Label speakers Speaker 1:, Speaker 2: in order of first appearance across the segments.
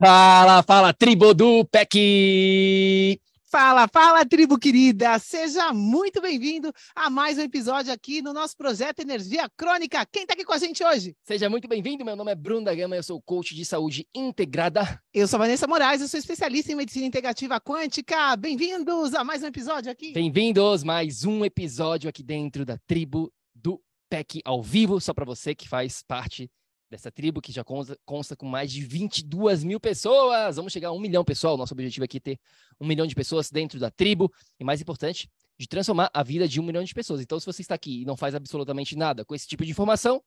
Speaker 1: Fala, fala, tribo do PEC!
Speaker 2: Fala, fala, tribo querida! Seja muito bem-vindo a mais um episódio aqui no nosso projeto Energia Crônica. Quem está aqui com a gente hoje?
Speaker 1: Seja muito bem-vindo, meu nome é Bruno da Gama, eu sou coach de saúde integrada.
Speaker 2: Eu sou Vanessa Moraes, eu sou especialista em medicina integrativa quântica. Bem-vindos a mais um episódio aqui.
Speaker 1: Bem-vindos, mais um episódio aqui dentro da tribo do PEC ao vivo, só para você que faz parte dessa tribo que já consta, consta, com mais de 22 mil pessoas. Vamos chegar a um milhão, pessoal. Nosso objetivo aqui é ter um milhão de pessoas dentro da tribo. E mais importante, de transformar a vida de um milhão de pessoas. Então, se você está aqui e não faz absolutamente nada com esse tipo de informação,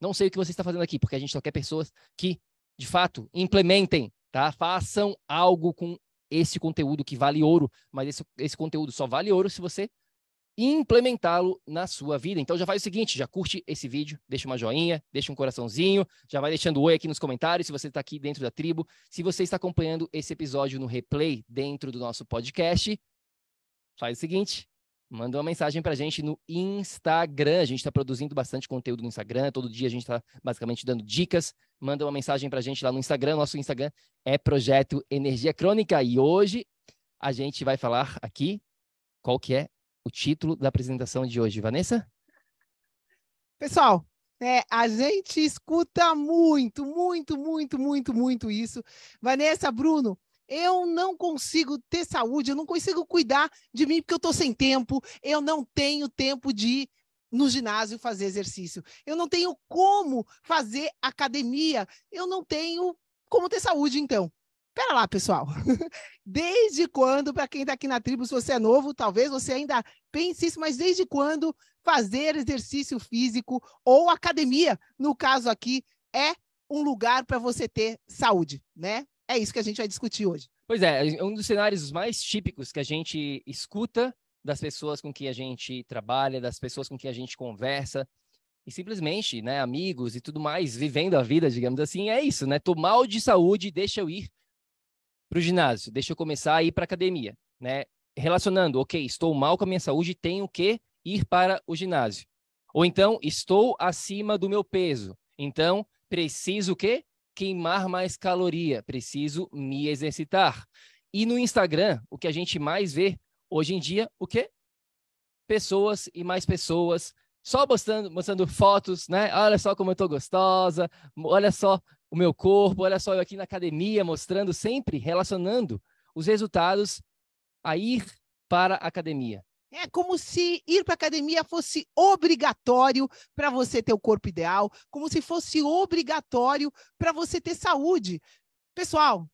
Speaker 1: não sei o que você está fazendo aqui, porque a gente só quer pessoas que, de fato, implementem, tá? Façam algo com esse conteúdo que vale ouro, mas esse, esse conteúdo só vale ouro se você implementá-lo na sua vida. Então já faz o seguinte, já curte esse vídeo, deixa uma joinha, deixa um coraçãozinho, já vai deixando oi aqui nos comentários se você está aqui dentro da tribo. Se você está acompanhando esse episódio no replay dentro do nosso podcast, faz o seguinte, manda uma mensagem para a gente no Instagram. A gente está produzindo bastante conteúdo no Instagram, todo dia a gente está basicamente dando dicas. Manda uma mensagem para a gente lá no Instagram. Nosso Instagram é Projeto Energia Crônica e hoje a gente vai falar aqui qual que é o título da apresentação de hoje. Vanessa?
Speaker 2: Pessoal, é, a gente escuta muito, muito, muito, muito, muito isso. Vanessa, Bruno, eu não consigo ter saúde, eu não consigo cuidar de mim porque eu estou sem tempo, eu não tenho tempo de ir no ginásio fazer exercício, eu não tenho como fazer academia, eu não tenho como ter saúde, então. Pera lá, pessoal. Desde quando, para quem está aqui na tribo, se você é novo, talvez você ainda pense isso, mas desde quando fazer exercício físico ou academia, no caso aqui, é um lugar para você ter saúde, né? É isso que a gente vai discutir hoje.
Speaker 1: Pois é, é um dos cenários mais típicos que a gente escuta das pessoas com que a gente trabalha, das pessoas com que a gente conversa, e simplesmente, né, amigos e tudo mais, vivendo a vida, digamos assim, é isso, né? Tô mal de saúde, deixa eu ir para o ginásio, deixa eu começar a ir para a academia, né? Relacionando, ok, estou mal com a minha saúde, tenho que ir para o ginásio. Ou então, estou acima do meu peso, então preciso o quê? Queimar mais caloria, preciso me exercitar. E no Instagram, o que a gente mais vê hoje em dia, o quê? Pessoas e mais pessoas só mostrando, mostrando fotos, né? Olha só como eu tô gostosa, olha só o meu corpo, olha só eu aqui na academia, mostrando sempre, relacionando os resultados a ir para a academia.
Speaker 2: É como se ir para a academia fosse obrigatório para você ter o corpo ideal, como se fosse obrigatório para você ter saúde. Pessoal,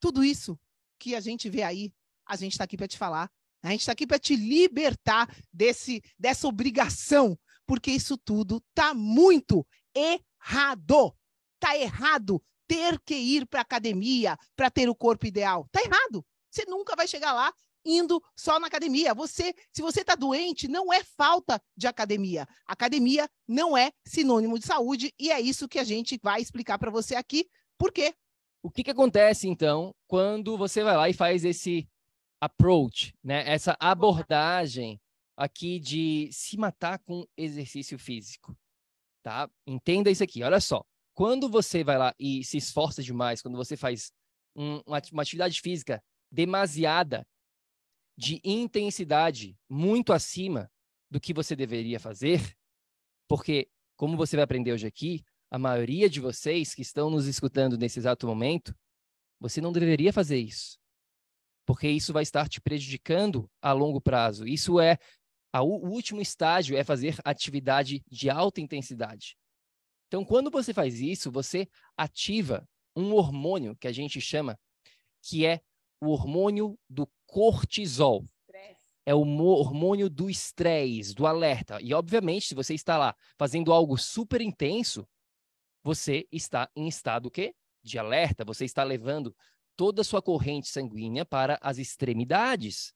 Speaker 2: tudo isso que a gente vê aí, a gente está aqui para te falar. A gente está aqui para te libertar desse, dessa obrigação, porque isso tudo está muito errado. Está errado ter que ir para academia para ter o corpo ideal. Está errado. Você nunca vai chegar lá indo só na academia. Você, se você está doente, não é falta de academia. Academia não é sinônimo de saúde e é isso que a gente vai explicar para você aqui. Por quê?
Speaker 1: O que, que acontece então quando você vai lá e faz esse approach, né? Essa abordagem aqui de se matar com exercício físico. tá? Entenda isso aqui, olha só. Quando você vai lá e se esforça demais, quando você faz um, uma, atividade física demasiada, de intensidade muito acima do que você deveria fazer, porque, como você vai aprender hoje aqui, a maioria de vocês que estão nos escutando nesse exato momento, você não deveria fazer isso. Porque isso vai estar te prejudicando a longo prazo. Isso é a, o último estágio é fazer atividade de alta intensidade. Então, quando você faz isso, você ativa um hormônio que a gente chama que é o hormônio do cortisol. É o hormônio do estresse, do alerta. E, obviamente, se você está lá fazendo algo super intenso, você está em estado quê? de alerta, você está levando toda a sua corrente sanguínea para as extremidades,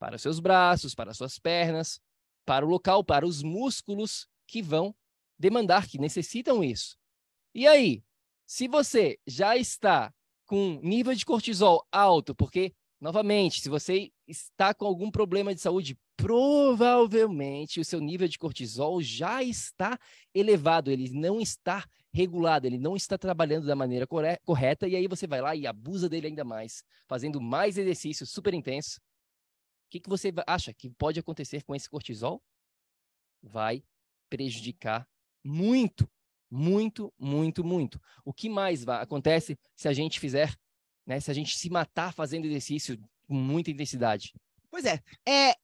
Speaker 1: para seus braços, para suas pernas, para o local, para os músculos que vão demandar, que necessitam isso. E aí, se você já está com nível de cortisol alto, porque, novamente, se você está com algum problema de saúde, provavelmente o seu nível de cortisol já está elevado, ele não está regulado, ele não está trabalhando da maneira correta, e aí você vai lá e abusa dele ainda mais, fazendo mais exercício super intenso. O que, que você acha que pode acontecer com esse cortisol? Vai prejudicar muito muito, muito, muito. O que mais acontece se a gente fizer, né, se a gente se matar fazendo exercício com muita intensidade?
Speaker 2: Pois é, é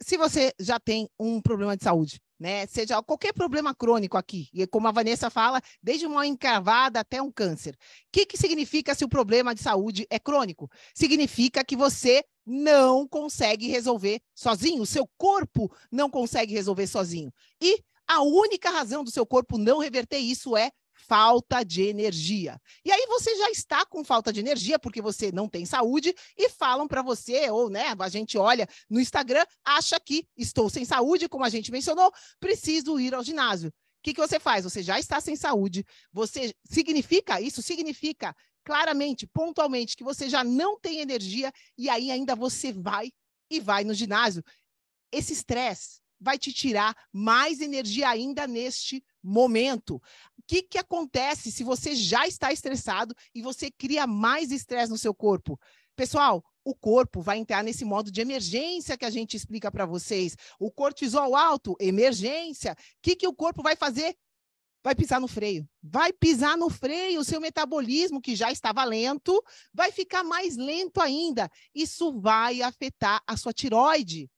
Speaker 2: se você já tem um problema de saúde, né? Seja qualquer problema crônico aqui, e como a Vanessa fala, desde uma encravada até um câncer. O que, que significa se o problema de saúde é crônico? Significa que você não consegue resolver sozinho, o seu corpo não consegue resolver sozinho. E a única razão do seu corpo não reverter isso é falta de energia. E aí você já está com falta de energia porque você não tem saúde e falam para você ou né, a gente olha no Instagram, acha que estou sem saúde, como a gente mencionou, preciso ir ao ginásio. O que, que você faz? Você já está sem saúde. Você significa isso significa claramente, pontualmente que você já não tem energia e aí ainda você vai e vai no ginásio. Esse estresse vai te tirar mais energia ainda neste momento. O que, que acontece se você já está estressado e você cria mais estresse no seu corpo? Pessoal, o corpo vai entrar nesse modo de emergência que a gente explica para vocês. O cortisol alto, emergência. O que, que o corpo vai fazer? Vai pisar no freio. Vai pisar no freio. O seu metabolismo, que já estava lento, vai ficar mais lento ainda. Isso vai afetar a sua tiroide.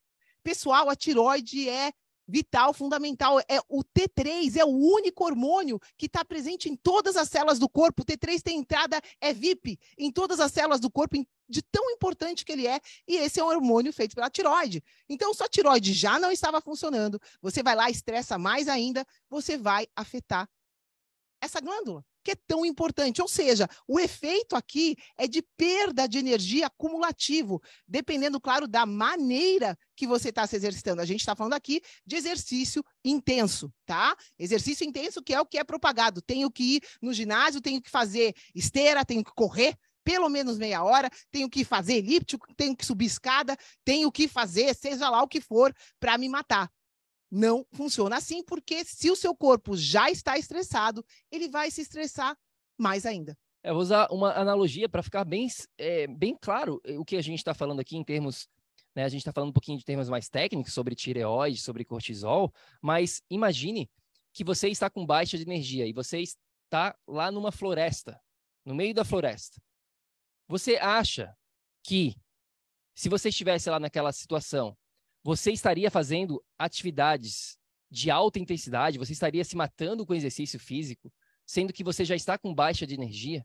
Speaker 2: Pessoal, a tiroide é vital, fundamental. É o T3 é o único hormônio que está presente em todas as células do corpo. O T3 tem entrada é VIP em todas as células do corpo, de tão importante que ele é. E esse é um hormônio feito pela tiroide. Então, sua tiroide já não estava funcionando. Você vai lá, estressa mais ainda, você vai afetar essa glândula que é tão importante. Ou seja, o efeito aqui é de perda de energia acumulativo, dependendo, claro, da maneira que você está se exercitando. A gente está falando aqui de exercício intenso, tá? Exercício intenso que é o que é propagado. Tenho que ir no ginásio, tenho que fazer esteira, tenho que correr pelo menos meia hora, tenho que fazer elíptico, tenho que subir escada, tenho que fazer, seja lá o que for, para me matar. Não funciona assim, porque se o seu corpo já está estressado, ele vai se estressar mais ainda.
Speaker 1: Eu vou usar uma analogia para ficar bem, é, bem claro o que a gente está falando aqui em termos. Né, a gente está falando um pouquinho de termos mais técnicos sobre tireoide, sobre cortisol, mas imagine que você está com baixa de energia e você está lá numa floresta, no meio da floresta. Você acha que se você estivesse lá naquela situação, você estaria fazendo atividades de alta intensidade, você estaria se matando com exercício físico, sendo que você já está com baixa de energia?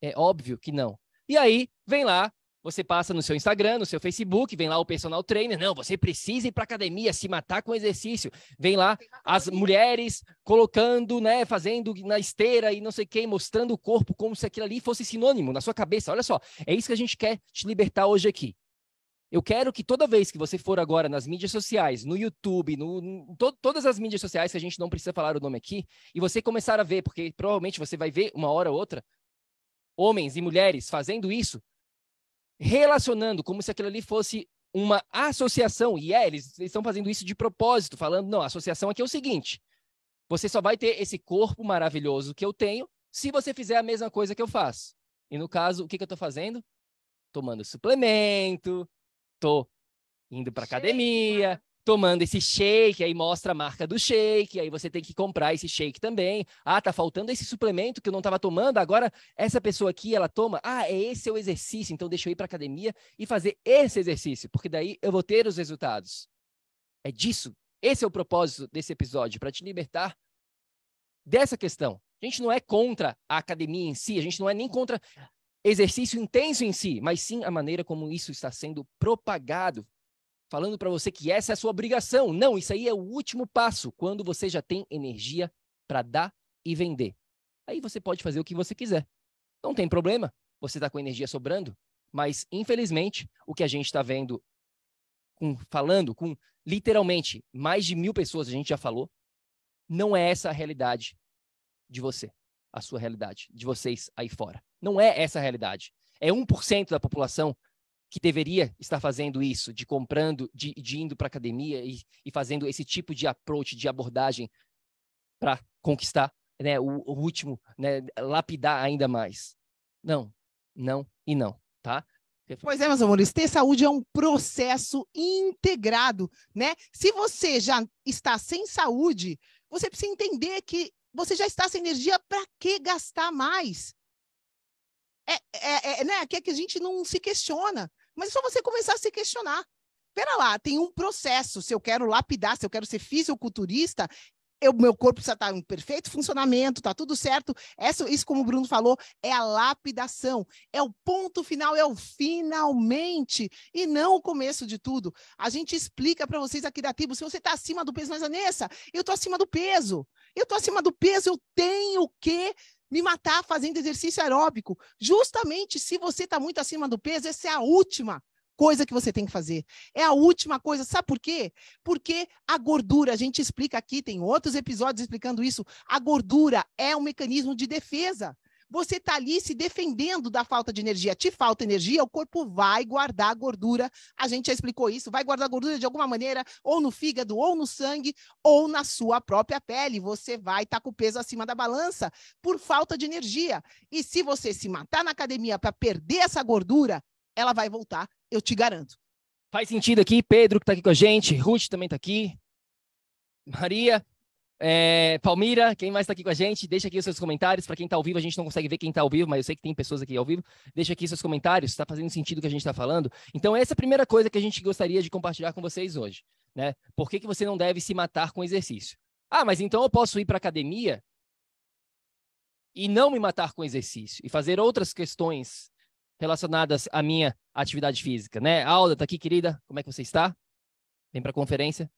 Speaker 1: É óbvio que não. E aí, vem lá, você passa no seu Instagram, no seu Facebook, vem lá o personal trainer, não, você precisa ir para academia, se matar com exercício. Vem lá as mulheres colocando, né, fazendo na esteira e não sei quem, mostrando o corpo como se aquilo ali fosse sinônimo na sua cabeça. Olha só, é isso que a gente quer te libertar hoje aqui. Eu quero que toda vez que você for agora nas mídias sociais, no YouTube, no, no to, todas as mídias sociais que a gente não precisa falar o nome aqui, e você começar a ver, porque provavelmente você vai ver uma hora ou outra, homens e mulheres fazendo isso, relacionando como se aquilo ali fosse uma associação, e é, eles, eles estão fazendo isso de propósito, falando, não, a associação aqui é o seguinte, Você só vai ter esse corpo maravilhoso que eu tenho se você fizer a mesma coisa que eu faço. E no caso, o que, que eu estou fazendo? Tomando suplemento, estou indo para academia, tomando esse shake, aí mostra a marca do shake, aí você tem que comprar esse shake também. Ah, tá faltando esse suplemento que eu não estava tomando, agora essa pessoa aqui, ela toma. Ah, é esse é o exercício, então deixa eu ir para academia e fazer esse exercício, porque daí eu vou ter os resultados. É disso. Esse é o propósito desse episódio, para te libertar dessa questão. A gente não é contra a academia em si, a gente não é nem contra exercício intenso em si, mas sim a maneira como isso está sendo propagado falando para você que essa é a sua obrigação. Não, isso aí é o último passo, quando você já tem energia para dar e vender. Aí você pode fazer o que você quiser. Não tem problema, você está com energia sobrando, mas infelizmente o que a gente está vendo, com, falando com literalmente mais de mil pessoas, a gente já falou, não é essa a realidade de você, a sua realidade, de vocês aí fora. Não é essa a realidade. É 1% da população que deveria estar fazendo isso, de comprando, de, de indo para academia e, e, fazendo esse tipo de approach, de abordagem para conquistar né, o, o, último, né, lapidar ainda mais. Não, não e não, tá?
Speaker 2: Pois é, meus amores, ter saúde é um processo integrado, né? Se você já está sem saúde, você precisa entender que você já está sem energia, para que gastar mais? É, é, é, né? Que, é que a gente não se questiona. Mas é só você começar a se questionar. Pera lá, tem um processo. Se eu quero lapidar, se eu quero ser fisiculturista, eu, meu corpo precisa estar em perfeito funcionamento, tá tudo certo. Essa, isso, como o Bruno falou, é a lapidação. É o ponto final, é o finalmente, e não o começo de tudo. A gente explica para vocês aqui da tribo, se você está acima do peso, mas Vanessa, eu estou acima do peso. Eu estou acima do peso, eu tenho que me matar fazendo exercício aeróbico. Justamente se você está muito acima do peso, essa é a última coisa que você tem que fazer. É a última coisa. Sabe por quê? Porque a gordura, a gente explica aqui, tem outros episódios explicando isso. A gordura é um mecanismo de defesa. Você está ali se defendendo da falta de energia. Te falta energia, o corpo vai guardar gordura. A gente já explicou isso. Vai guardar gordura de alguma maneira, ou no fígado, ou no sangue, ou na sua própria pele. Você vai estar tá com o peso acima da balança por falta de energia. E se você se matar na academia para perder essa gordura, ela vai voltar, eu te garanto.
Speaker 1: Faz sentido aqui, Pedro que está aqui com a gente, Ruth também está aqui, Maria, é, Palmira, quem mais está aqui com a gente? Deixa aqui os seus comentários. Para quem está ao vivo, a gente não consegue ver quem está ao vivo, mas eu sei que tem pessoas aqui ao vivo. Deixa aqui seus comentários. Está fazendo sentido o que a gente está falando? Então, essa é a primeira coisa que a gente gostaria de compartilhar com vocês hoje. Né? Por que, que você não deve se matar com exercício? Ah, mas então eu posso ir para academia e não me matar com exercício e fazer outras questões relacionadas à minha atividade física, né? Alda, tá aqui, querida? Como é que você está? Vem para a conferência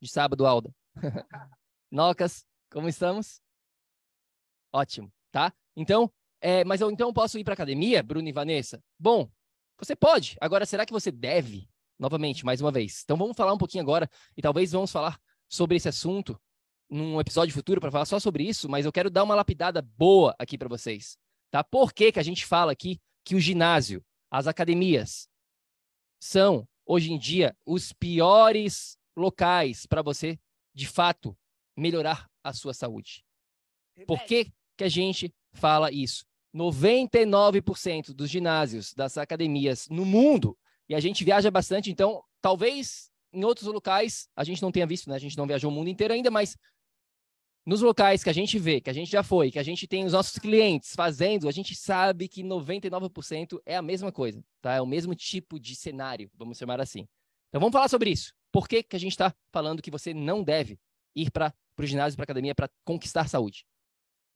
Speaker 1: de sábado, Alda. Nocas, como estamos? Ótimo, tá? Então, é, mas eu então posso ir para academia, Bruno e Vanessa? Bom, você pode. Agora, será que você deve? Novamente, mais uma vez. Então, vamos falar um pouquinho agora e talvez vamos falar sobre esse assunto num episódio futuro para falar só sobre isso, mas eu quero dar uma lapidada boa aqui para vocês, tá? Por que, que a gente fala aqui que o ginásio, as academias são hoje em dia os piores locais para você, de fato, melhorar a sua saúde. Por que, que a gente fala isso? 99% dos ginásios, das academias no mundo, e a gente viaja bastante, então talvez em outros locais a gente não tenha visto, né? A gente não viajou o mundo inteiro ainda, mas nos locais que a gente vê, que a gente já foi, que a gente tem os nossos clientes fazendo, a gente sabe que 99% é a mesma coisa, tá? É o mesmo tipo de cenário, vamos chamar assim. Então vamos falar sobre isso. Por que, que a gente está falando que você não deve ir para o ginásio, para academia, para conquistar saúde?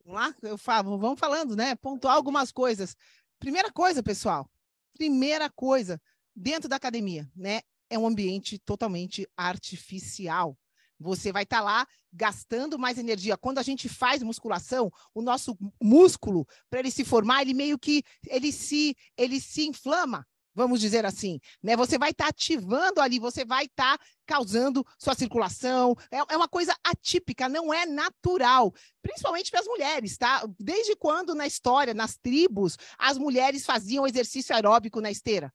Speaker 2: Vamos lá, eu falo, vamos falando, né? Pontuar algumas coisas. Primeira coisa, pessoal, primeira coisa, dentro da academia, né? É um ambiente totalmente artificial. Você vai estar tá lá gastando mais energia. Quando a gente faz musculação, o nosso músculo, para ele se formar, ele meio que ele se ele se inflama vamos dizer assim, né? Você vai estar tá ativando ali, você vai estar tá causando sua circulação. É, é, uma coisa atípica, não é natural, principalmente para as mulheres, tá? Desde quando na história, nas tribos, as mulheres faziam exercício aeróbico na esteira?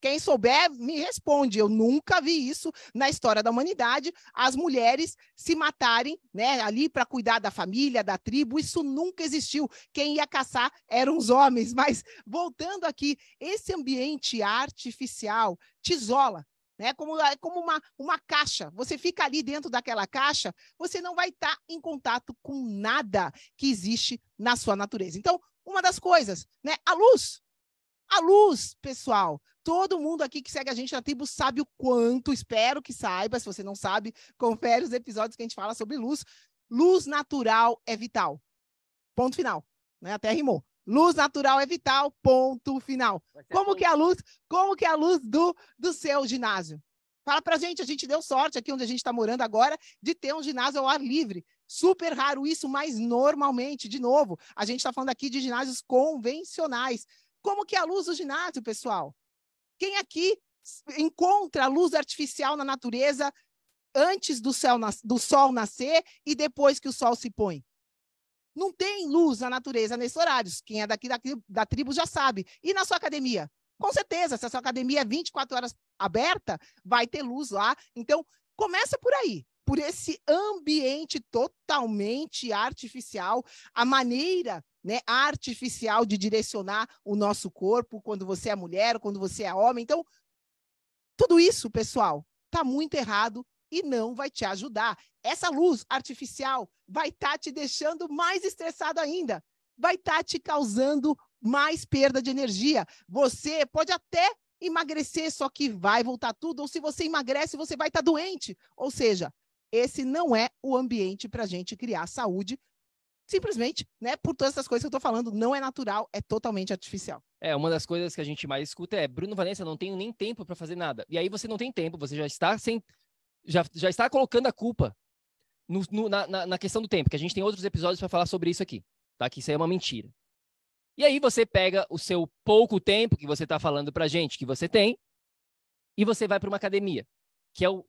Speaker 2: Quem souber, me responde. Eu nunca vi isso na história da humanidade, as mulheres se matarem, né, ali para cuidar da família, da tribo. Isso nunca existiu. Quem ia caçar eram os homens. Mas voltando aqui, esse ambiente artificial te isola, né? Como, é como uma, uma caixa. Você fica ali dentro daquela caixa, você não vai estar tá em contato com nada que existe na sua natureza. Então, uma das coisas, né? A luz. A luz, pessoal. Todo mundo aqui que segue a gente na tribo sabe o quanto, espero que saiba. Se você não sabe, confere os episódios que a gente fala sobre luz. Luz natural é vital. Ponto final. Né? Até rimou. Luz natural é vital, ponto final. Como que é a luz, como que é a luz do, do seu ginásio? Fala pra gente, a gente deu sorte aqui onde a gente está morando agora de ter um ginásio ao ar livre. Super raro isso, mas normalmente, de novo, a gente está falando aqui de ginásios convencionais. Como que é a luz do ginásio, pessoal? Quem aqui encontra a luz artificial na natureza antes do, céu, do sol nascer e depois que o sol se põe? Não tem luz na natureza nesses horários. Quem é daqui da, da tribo já sabe. E na sua academia? Com certeza, se a sua academia é 24 horas aberta, vai ter luz lá. Então, começa por aí, por esse ambiente totalmente artificial, a maneira né, artificial de direcionar o nosso corpo quando você é mulher, quando você é homem. Então, tudo isso, pessoal, está muito errado e não vai te ajudar. Essa luz artificial vai estar tá te deixando mais estressado ainda, vai estar tá te causando mais perda de energia. Você pode até emagrecer, só que vai voltar tudo, ou se você emagrece, você vai estar tá doente. Ou seja, esse não é o ambiente para a gente criar saúde. Simplesmente, né? Por todas essas coisas que eu estou falando, não é natural, é totalmente artificial.
Speaker 1: É, uma das coisas que a gente mais escuta é: Bruno Vanessa, não tenho nem tempo para fazer nada. E aí você não tem tempo, você já está sem já, já está colocando a culpa no, no, na, na questão do tempo, que a gente tem outros episódios para falar sobre isso aqui, tá? Que isso aí é uma mentira. E aí você pega o seu pouco tempo que você está falando para gente que você tem e você vai para uma academia, que é o,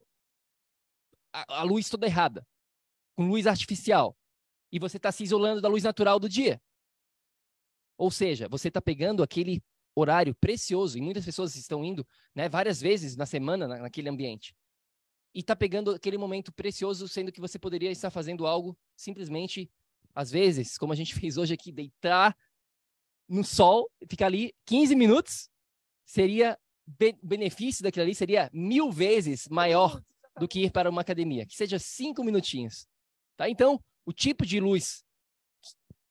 Speaker 1: a, luz toda errada, com luz artificial, e você está se isolando da luz natural do dia. Ou seja, você está pegando aquele horário precioso, e muitas pessoas estão indo né, várias vezes na semana naquele ambiente e tá pegando aquele momento precioso, sendo que você poderia estar fazendo algo simplesmente, às vezes, como a gente fez hoje aqui, deitar no sol, ficar ali 15 minutos, seria o benefício daquilo ali seria mil vezes maior do que ir para uma academia, que seja cinco minutinhos. Tá? Então, o tipo de luz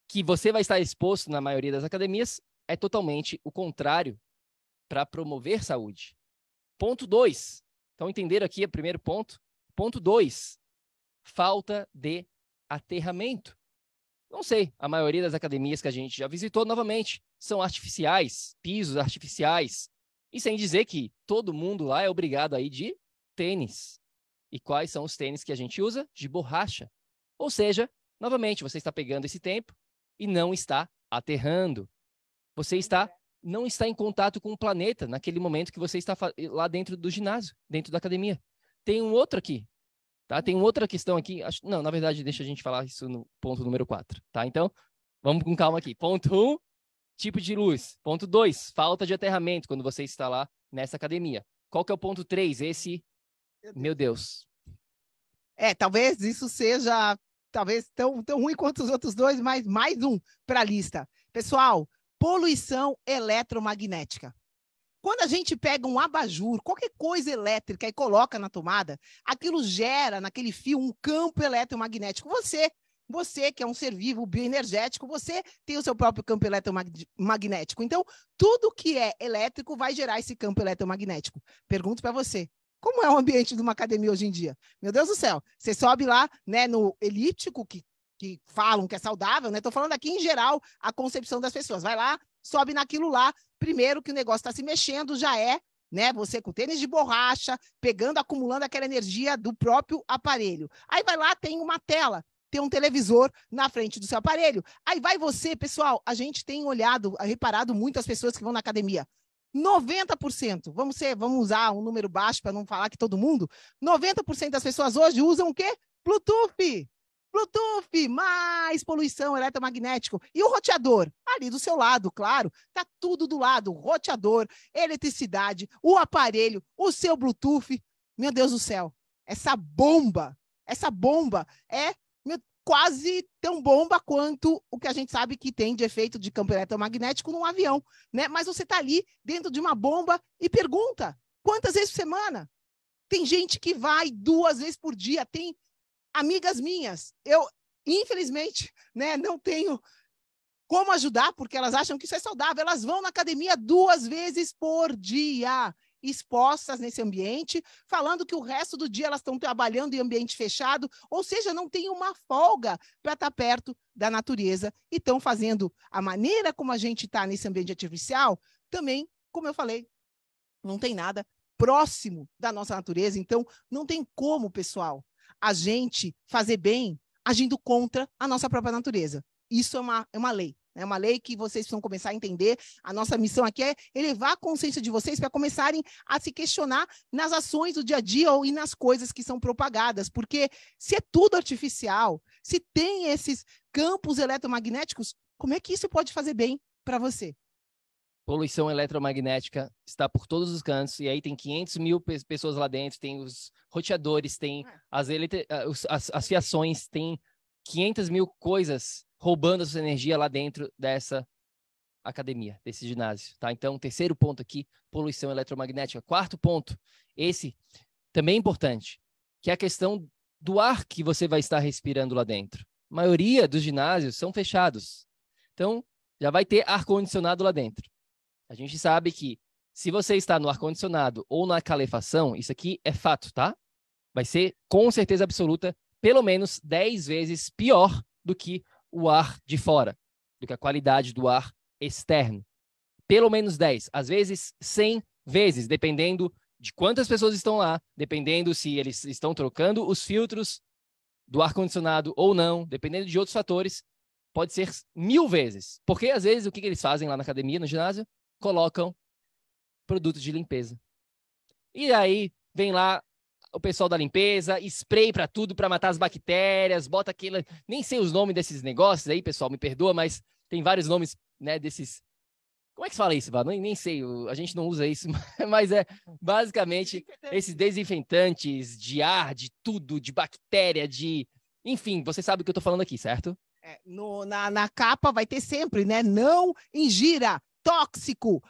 Speaker 1: que você vai estar exposto na maioria das academias é totalmente o contrário para promover saúde. Ponto 2. Então, entender aqui o primeiro ponto. Ponto dois, falta de aterramento. Não sei, a maioria das academias que a gente já visitou, novamente, são artificiais, pisos artificiais. E sem dizer que todo mundo lá é obrigado aí de tênis. E quais são os tênis que a gente usa? De borracha. Ou seja, novamente, você está pegando esse tempo e não está aterrando. Você está não está em contato com o planeta naquele momento que você está lá dentro do ginásio, dentro da academia. Tem um outro aqui, tá? Tem outra questão aqui. Acho, não, na verdade, deixa a gente falar isso no ponto número 4, tá? Então, vamos com calma aqui. Ponto 1, um, tipo de luz. Ponto 2, falta de aterramento quando você está lá nessa academia. Qual que é o ponto 3? Esse, meu Deus.
Speaker 2: É, talvez isso seja talvez tão, tão ruim quanto os outros dois, mas mais um para a lista. Pessoal, poluição eletromagnética. Quando a gente pega um abajur, qualquer coisa elétrica e coloca na tomada, aquilo gera naquele fio um campo eletromagnético. Você, você que é um ser vivo bioenergético, você tem o seu próprio campo eletromagnético. Então, tudo que é elétrico vai gerar esse campo eletromagnético. Pergunto para você, como é o ambiente de uma academia hoje em dia? Meu Deus do céu, você sobe lá, né, no elíptico, que que falam que é saudável, né? Estou falando aqui em geral a concepção das pessoas. Vai lá, sobe naquilo lá. Primeiro que o negócio está se mexendo, já é, né? Você com tênis de borracha, pegando, acumulando aquela energia do próprio aparelho. Aí vai lá, tem uma tela, tem um televisor na frente do seu aparelho. Aí vai você, pessoal. A gente tem olhado, reparado muito as pessoas que vão na academia. 90%, vamos ser, vamos usar um número baixo para não falar que todo mundo, 90% das pessoas hoje usam o quê? Bluetooth. Bluetooth, mais poluição eletromagnética. E o roteador? Ali do seu lado, claro. Tá tudo do lado. Roteador, eletricidade, o aparelho, o seu Bluetooth. Meu Deus do céu. Essa bomba, essa bomba é quase tão bomba quanto o que a gente sabe que tem de efeito de campo eletromagnético num avião, né? Mas você está ali dentro de uma bomba e pergunta: quantas vezes por semana? Tem gente que vai duas vezes por dia, tem amigas minhas. Eu, infelizmente, né, não tenho como ajudar, porque elas acham que isso é saudável. Elas vão na academia duas vezes por dia, expostas nesse ambiente, falando que o resto do dia elas estão trabalhando em ambiente fechado, ou seja, não tem uma folga para estar tá perto da natureza e estão fazendo a maneira como a gente está nesse ambiente artificial, também, como eu falei, não tem nada próximo da nossa natureza. Então, não tem como, pessoal, a gente fazer bem agindo contra a nossa própria natureza. Isso é uma, é uma lei. É uma lei que vocês precisam começar a entender. A nossa missão aqui é elevar a consciência de vocês para começarem a se questionar nas ações do dia a dia ou e nas coisas que são propagadas. Porque se é tudo artificial, se tem esses campos eletromagnéticos, como é que isso pode fazer bem para você?
Speaker 1: poluição eletromagnética está por todos os cantos, e aí tem 500 mil pessoas lá dentro, tem os roteadores, tem é. as, as, as fiações, tem 500 mil coisas roubando a sua energia lá dentro dessa academia, desse ginásio, tá? Então, terceiro ponto aqui, poluição eletromagnética. Quarto ponto, esse também é importante, que é a questão do ar que você vai estar respirando lá dentro. A maioria dos ginásios são fechados. Então, já vai ter ar-condicionado lá dentro. A gente sabe que se você está no ar-condicionado ou na calefação, isso aqui é fato, tá? Vai ser com certeza absoluta pelo menos 10 vezes pior do que o ar de fora, do que a qualidade do ar externo. Pelo menos 10, às vezes 100 vezes, dependendo de quantas pessoas estão lá, dependendo se eles estão trocando os filtros do ar-condicionado ou não, dependendo de outros fatores, pode ser mil vezes. Porque às vezes o que, que eles fazem lá na academia, no ginásio? colocam produtos de limpeza. E aí vem lá o pessoal da limpeza, spray para tudo para matar as bactérias, bota aquele, nem sei os nomes desses negócios aí, pessoal, me perdoa, mas tem vários nomes, né, desses como é que se fala isso, Val? Nem, nem sei, a gente não usa isso, mas é basicamente esses desinfetantes de ar, de tudo, de bactéria, de. Enfim, você sabe o que eu tô falando aqui, certo?
Speaker 2: É, no, na, na capa vai ter sempre, né? Não ingira tóxico,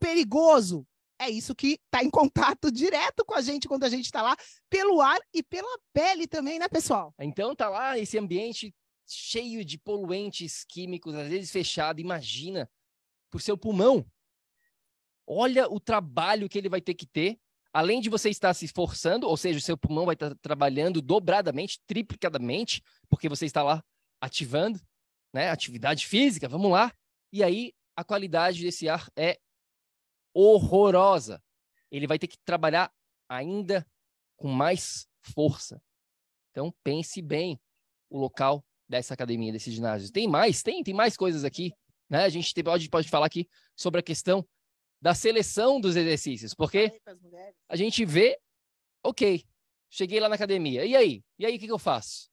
Speaker 2: perigoso. É isso que está em contato direto com a gente quando a gente está lá, pelo ar e pela pele também, né, pessoal?
Speaker 1: Então tá lá esse ambiente cheio de poluentes químicos, às vezes fechado, imagina, por seu pulmão. Olha o trabalho que ele vai ter que ter, além de você estar se esforçando, ou seja, o seu pulmão vai estar trabalhando dobradamente, triplicadamente, porque você está lá ativando, né, atividade física, vamos lá. E aí a qualidade desse ar é horrorosa. Ele vai ter que trabalhar ainda com mais força. Então pense bem o local dessa academia, desse ginásio. Tem mais, tem, tem mais coisas aqui. Né? A gente pode, pode falar aqui sobre a questão da seleção dos exercícios, porque a gente vê, ok, cheguei lá na academia, e aí? E aí o que, que eu faço?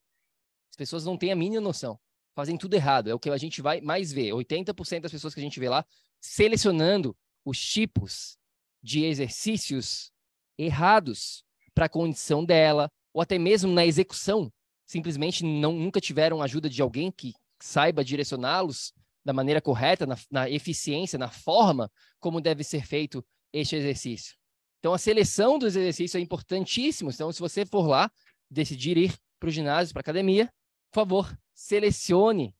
Speaker 1: As pessoas não têm a mínima noção fazem tudo errado. É o que a gente vai mais ver. 80% das pessoas que a gente vê lá selecionando os tipos de exercícios errados para a condição dela, ou até mesmo na execução. Simplesmente não, nunca tiveram ajuda de alguém que saiba direcioná-los da maneira correta, na, na eficiência, na forma como deve ser feito este exercício. Então, a seleção dos exercícios é importantíssima. Então, se você for lá, decidir ir para o ginásio, para a academia, por favor, selecione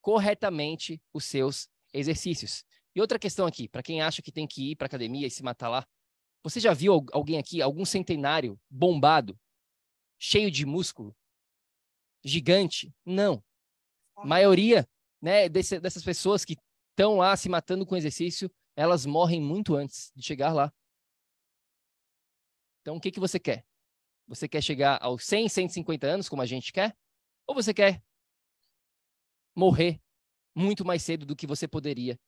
Speaker 1: corretamente os seus exercícios. E outra questão aqui, para quem acha que tem que ir para academia e se matar lá, você já viu alguém aqui, algum centenário bombado, cheio de músculo, gigante? Não. A maioria, né, desse, dessas pessoas que estão lá se matando com exercício, elas morrem muito antes de chegar lá. Então, o que, que você quer? Você quer chegar aos 100, 150 anos, como a gente quer? Ou você quer morrer muito mais cedo do que você poderia?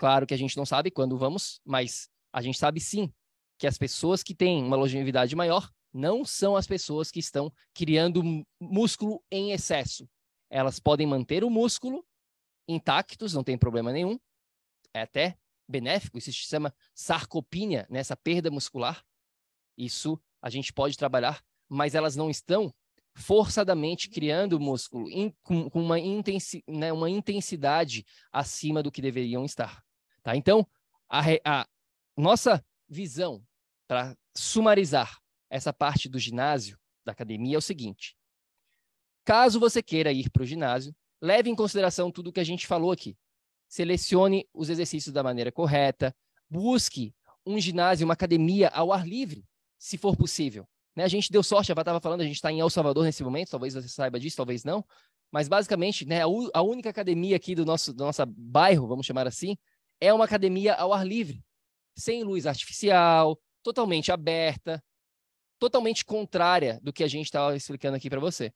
Speaker 1: Claro que a gente não sabe quando vamos, mas a gente sabe sim que as pessoas que têm uma longevidade maior não são as pessoas que estão criando músculo em excesso. Elas podem manter o músculo intactos, não tem problema nenhum. É até benéfico, isso se chama sarcopenia, nessa perda muscular. Isso a gente pode trabalhar, mas elas não estão forçadamente criando músculo com, né, uma intensidade acima do que deveriam estar. Tá? Então, a, a nossa visão para sumarizar essa parte do ginásio, da academia, é o seguinte: caso você queira ir para o ginásio, leve em consideração tudo o que a gente falou aqui. Selecione os exercícios da maneira correta, busque um ginásio, uma academia ao ar livre, se for possível. Né? A gente deu sorte, a estava falando, a gente está em El Salvador nesse momento, talvez você saiba disso, talvez não. Mas basicamente, né, a, única academia aqui do nosso, do nosso bairro, vamos chamar assim, é uma academia ao ar livre, sem luz artificial, totalmente aberta, totalmente contrária do que a gente estava explicando aqui para você.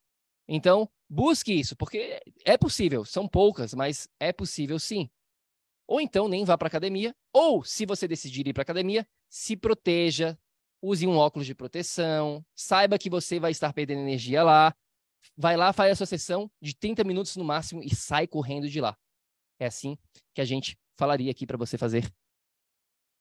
Speaker 1: Então, busque isso, porque é possível, são poucas, mas é possível sim. Ou então nem vá para academia, ou se você decidir ir para academia, se proteja, use um óculos de proteção, saiba que você vai estar perdendo energia lá, vai lá, faz a sua sessão de 30 minutos no máximo e sai correndo de lá. É assim que a gente falaria aqui para você fazer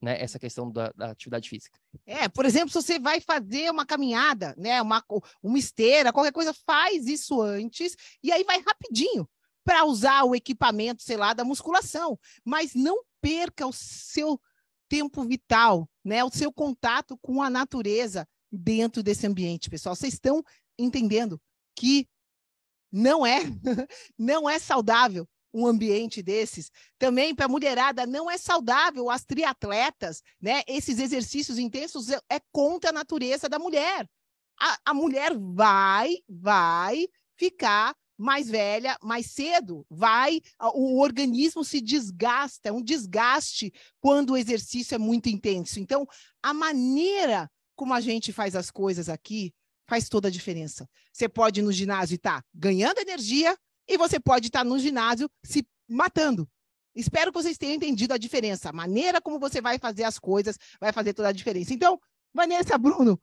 Speaker 1: né, essa questão da, da, atividade física.
Speaker 2: É, por exemplo, se você vai fazer uma caminhada, né, uma, uma esteira, qualquer coisa, faz isso antes e aí vai rapidinho para usar o equipamento, sei lá, da musculação, mas não perca o seu tempo vital, né? O seu contato com a natureza dentro desse ambiente, pessoal. Vocês estão entendendo que não é não é saudável um ambiente desses. Também para a mulherada não é saudável as triatletas, né? Esses exercícios intensos é, é contra a natureza da mulher. A, a mulher vai vai ficar mais velha, mais cedo, vai, o organismo se desgasta, é um desgaste quando o exercício é muito intenso. Então, a maneira como a gente faz as coisas aqui faz toda a diferença. Você pode ir no ginásio e estar tá ganhando energia, e você pode estar no ginásio se matando. Espero que vocês tenham entendido a diferença. A maneira como você vai fazer as coisas vai fazer toda a diferença. Então, Vanessa, Bruno,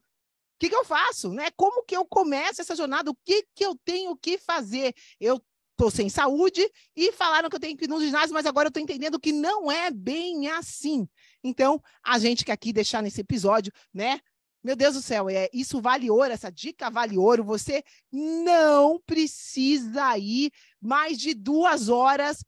Speaker 2: que, que eu faço? Né? Como que eu começo essa jornada? O que, que eu tenho que fazer? Eu estou sem saúde e falaram que eu tenho que ir no ginásio, mas agora eu estou entendendo que não é bem assim. Então, a gente quer aqui deixar nesse episódio, né? Meu Deus do céu, é, isso vale ouro, essa dica vale ouro. Você não precisa ir mais de duas horas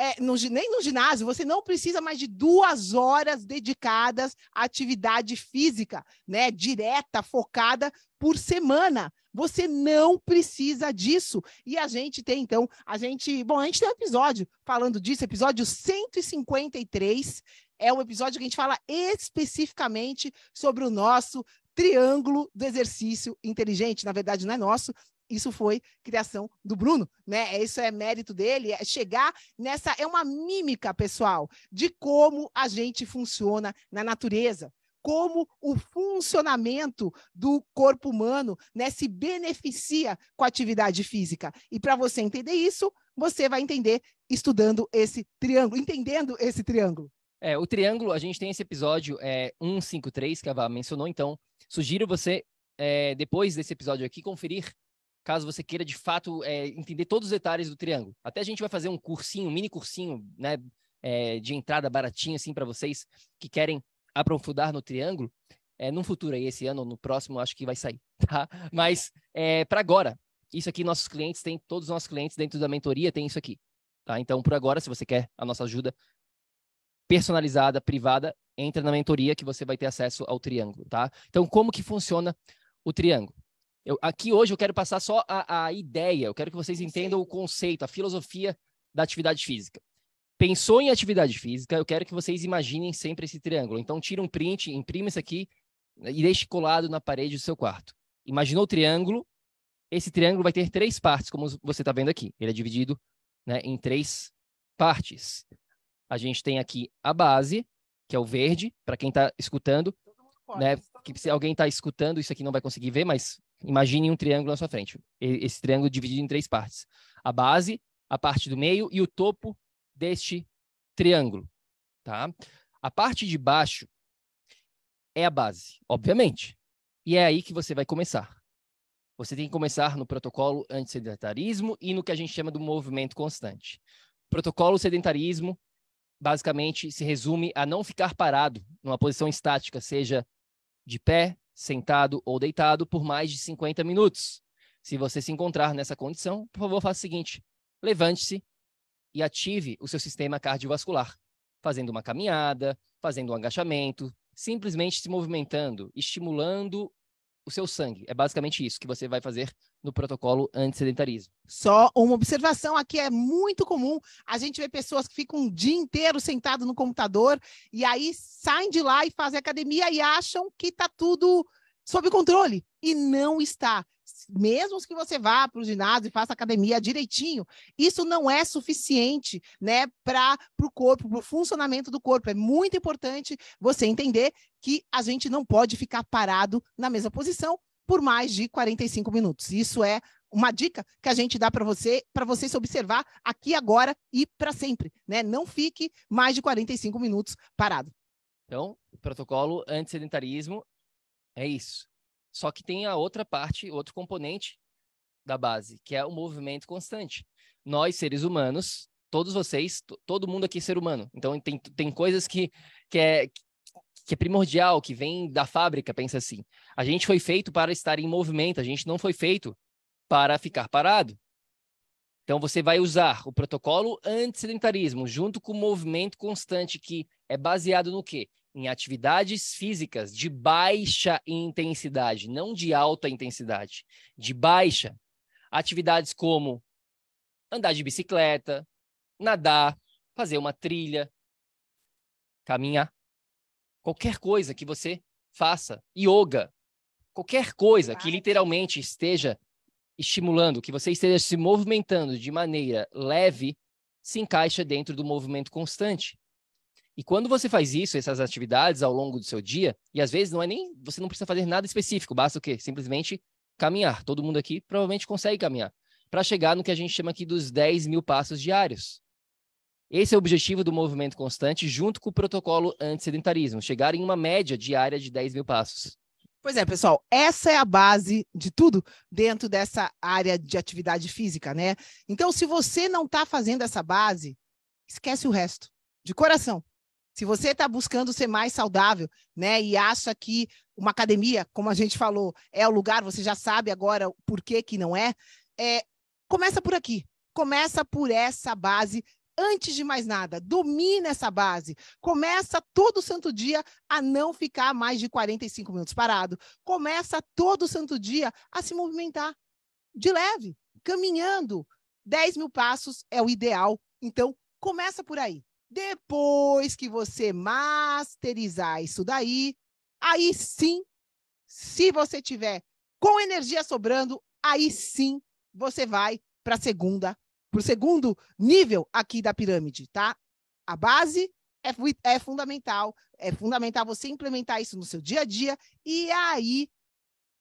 Speaker 2: é, no, nem no ginásio, você não precisa mais de duas horas dedicadas à atividade física, né? Direta, focada por semana. Você não precisa disso. E a gente tem, então, a gente. Bom, a gente tem um episódio falando disso, episódio 153. É um episódio que a gente fala especificamente sobre o nosso triângulo do exercício inteligente. Na verdade, não é nosso, isso foi criação do Bruno, né? Isso é mérito dele, é chegar nessa é uma mímica, pessoal, de como a gente funciona na natureza, como o funcionamento do corpo humano, né, se beneficia com a atividade física. E para você entender isso, você vai entender estudando esse triângulo, entendendo esse triângulo.
Speaker 1: É, o triângulo, a gente tem esse episódio é, 153, que a Vá mencionou, então sugiro você, é, depois desse episódio aqui, conferir caso você queira de fato é, entender todos os detalhes do triângulo. Até a gente vai fazer um cursinho, um mini cursinho, né, é, de entrada baratinho assim para vocês que querem aprofundar no triângulo. É, num futuro aí, esse ano ou no próximo, acho que vai sair, tá? Mas é, para agora, isso aqui nossos clientes têm, todos os nossos clientes dentro da mentoria tem isso aqui, tá? Então, por agora, se você quer a nossa ajuda personalizada, privada, entra na mentoria que você vai ter acesso ao triângulo, tá? Então, como que funciona o triângulo? Eu, aqui hoje eu quero passar só a, a ideia, eu quero que vocês entendam o conceito, a filosofia da atividade física. Pensou em atividade física, eu quero que vocês imaginem sempre esse triângulo. Então, tira um print, imprima isso aqui né, e deixe colado na parede do seu quarto. Imaginou o triângulo? Esse triângulo vai ter três partes, como você está vendo aqui. Ele é dividido né, em três partes. A gente tem aqui a base, que é o verde, para quem está escutando. Né, que se alguém está escutando, isso aqui não vai conseguir ver, mas Imagine um triângulo na sua frente. Esse triângulo dividido em três partes: a base, a parte do meio e o topo deste triângulo, tá? A parte de baixo é a base, obviamente. E é aí que você vai começar. Você tem que começar no protocolo antissedentarismo e no que a gente chama do movimento constante. Protocolo sedentarismo basicamente se resume a não ficar parado numa posição estática, seja de pé, sentado ou deitado, por mais de 50 minutos. Se você se encontrar nessa condição, por favor, faça o seguinte: levante-se e ative o seu sistema cardiovascular, fazendo uma caminhada, fazendo um agachamento, simplesmente se movimentando, estimulando o seu sangue. É basicamente isso que você vai fazer no protocolo antissedentarismo.
Speaker 2: Só uma observação aqui é muito comum. A gente vê pessoas que ficam um dia inteiro sentado no computador e aí saem de lá e fazem academia e acham que está tudo sob controle. E não está mesmo que você vá para o ginásio e faça academia direitinho, isso não é suficiente, né, para o corpo, para o funcionamento do corpo. É muito importante você entender que a gente não pode ficar parado na mesma posição por mais de 45 minutos. Isso é uma dica que a gente dá para você, para você se observar aqui agora e para sempre, né? Não fique mais de 45 minutos parado.
Speaker 1: Então, protocolo anti-sedentarismo é isso. Só que tem a outra parte, outro componente da base, que é o movimento constante. Nós, seres humanos, todos vocês, todo mundo aqui é ser humano. Então, tem, tem coisas que, que, é, que é primordial, que vem da fábrica, pensa assim. A gente foi feito para estar em movimento, a gente não foi feito para ficar parado. Então, você vai usar o protocolo anti-sedentarismo junto com o movimento constante, que é baseado no quê? Em atividades físicas de baixa intensidade, não de alta intensidade, de baixa. Atividades como andar de bicicleta, nadar, fazer uma trilha, caminhar. Qualquer coisa que você faça, yoga, qualquer coisa que literalmente esteja estimulando, que você esteja se movimentando de maneira leve, se encaixa dentro do movimento constante. E quando você faz isso, essas atividades ao longo do seu dia, e às vezes não é nem, você não precisa fazer nada específico, basta o quê? Simplesmente caminhar. Todo mundo aqui provavelmente consegue caminhar, para chegar no que a gente chama aqui dos 10 mil passos diários. Esse é o objetivo do movimento constante, junto com o protocolo anti-sedentarismo, chegar em uma média diária de 10 mil passos.
Speaker 2: Pois é, pessoal, essa é a base de tudo dentro dessa área de atividade física, né? Então, se você não está fazendo essa base, esquece o resto, de coração. Se você está buscando ser mais saudável, né, e acha que uma academia, como a gente falou, é o lugar, você já sabe agora o porquê que não é, é começa por aqui. Começa por essa base antes de mais nada, domina essa base. Começa todo santo dia a não ficar mais de 45 minutos parado. Começa todo santo dia a se movimentar de leve, caminhando. 10 mil passos é o ideal. Então, começa por aí. Depois que você masterizar isso daí, aí sim, se você tiver com energia sobrando, aí sim você vai para a segunda, para o segundo nível aqui da pirâmide, tá? A base é, é fundamental, é fundamental você implementar isso no seu dia a dia. E aí,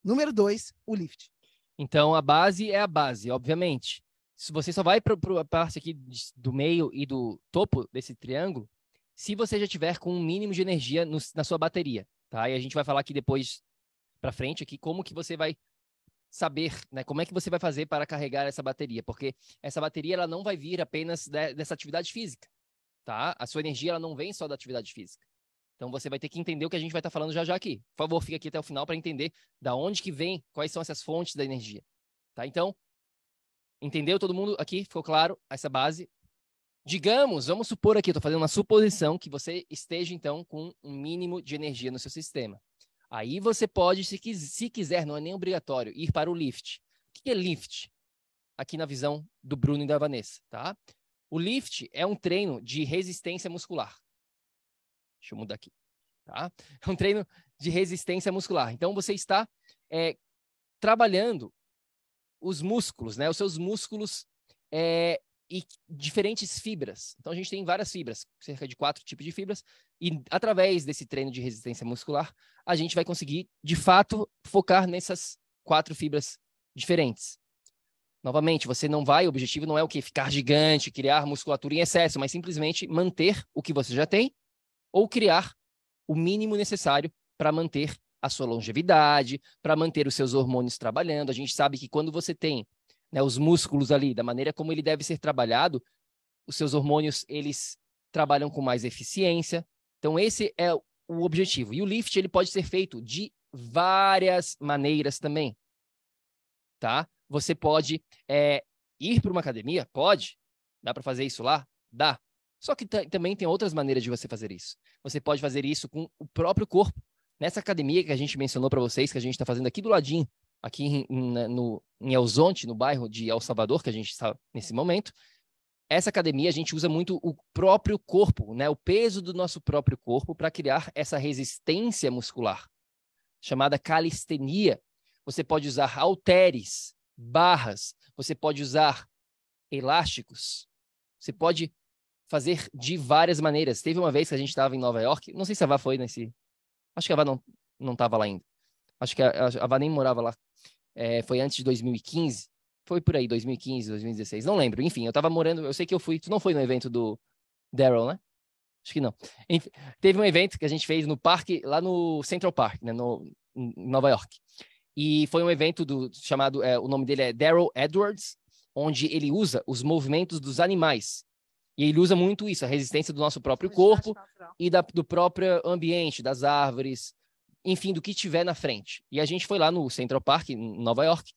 Speaker 2: número dois, o lift.
Speaker 1: Então, a base é a base, obviamente se você só vai para a parte aqui do meio e do topo desse triângulo, se você já tiver com um mínimo de energia no, na sua bateria, tá? E a gente vai falar aqui depois para frente aqui como que você vai saber, né? Como é que você vai fazer para carregar essa bateria? Porque essa bateria ela não vai vir apenas de, dessa atividade física, tá? A sua energia ela não vem só da atividade física. Então você vai ter que entender o que a gente vai estar tá falando já já aqui. Por favor, fica aqui até o final para entender da onde que vem, quais são essas fontes da energia, tá? Então, Entendeu todo mundo aqui? Ficou claro essa base? Digamos, vamos supor aqui, estou fazendo uma suposição que você esteja então com um mínimo de energia no seu sistema. Aí você pode, se, se quiser, não é nem obrigatório, ir para o lift. O que é lift? Aqui na visão do Bruno e da Vanessa, tá? O lift é um treino de resistência muscular. Deixa eu mudar aqui, tá? É um treino de resistência muscular. Então você está é, trabalhando os músculos, né? Os seus músculos é, e diferentes fibras. Então a gente tem várias fibras, cerca de quatro tipos de fibras, e através desse treino de resistência muscular, a gente vai conseguir, de fato, focar nessas quatro fibras diferentes. Novamente, você não vai, o objetivo não é o que ficar gigante, criar musculatura em excesso, mas simplesmente manter o que você já tem ou criar o mínimo necessário para manter a sua longevidade, para manter os seus hormônios trabalhando. A gente sabe que quando você tem né, os músculos ali, da maneira como ele deve ser trabalhado, os seus hormônios eles trabalham com mais eficiência. Então esse é o objetivo. E o lift ele pode ser feito de várias maneiras também, tá? Você pode é, ir para uma academia, pode. Dá para fazer isso lá, dá. Só que também tem outras maneiras de você fazer isso. Você pode fazer isso com o próprio corpo. Nessa academia que a gente mencionou para vocês, que a gente está fazendo aqui do ladinho, aqui em, em, no, em Elzonte, no bairro de El Salvador, que a gente está nesse momento, essa academia a gente usa muito o próprio corpo, né? o peso do nosso próprio corpo para criar essa resistência muscular, chamada calistenia. Você pode usar halteres, barras, você pode usar elásticos, você pode fazer de várias maneiras. Teve uma vez que a gente estava em Nova York, não sei se a Vá foi nesse. Acho que a Vá não, não estava lá ainda. Acho que a, a Vá nem morava lá. É, foi antes de 2015. Foi por aí, 2015, 2016. Não lembro. Enfim, eu estava morando. Eu sei que eu fui. Tu não foi no evento do Daryl, né? Acho que não. Enfim, teve um evento que a gente fez no parque, lá no Central Park, né, no, em Nova York. E foi um evento do chamado, é, o nome dele é Daryl Edwards, onde ele usa os movimentos dos animais e ele usa muito isso, a resistência do nosso próprio corpo e da, do próprio ambiente, das árvores, enfim, do que tiver na frente. E a gente foi lá no Central Park, em Nova York,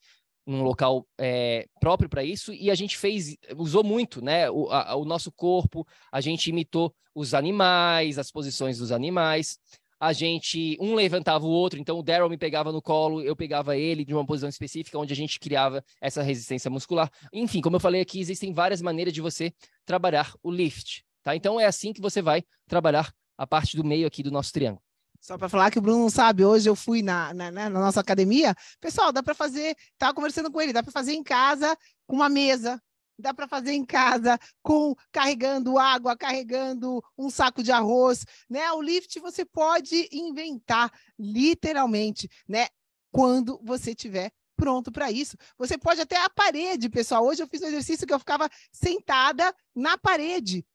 Speaker 1: num local é, próprio para isso, e a gente fez, usou muito, né, o, a, o nosso corpo, a gente imitou os animais, as posições dos animais, a gente, um levantava o outro, então o Daryl me pegava no colo, eu pegava ele de uma posição específica, onde a gente criava essa resistência muscular. Enfim, como eu falei aqui, existem várias maneiras de você trabalhar o lift, tá? Então é assim que você vai trabalhar a parte do meio aqui do nosso triângulo.
Speaker 2: Só para falar que o Bruno não sabe, hoje eu fui na, na, na nossa academia. Pessoal, dá para fazer, estava conversando com ele, dá para fazer em casa com uma mesa, dá para fazer em casa com carregando água, carregando um saco de arroz, né? O lift você pode inventar literalmente, né? Quando você tiver pronto para isso. Você pode até a parede, pessoal. Hoje eu fiz um exercício que eu ficava sentada na parede.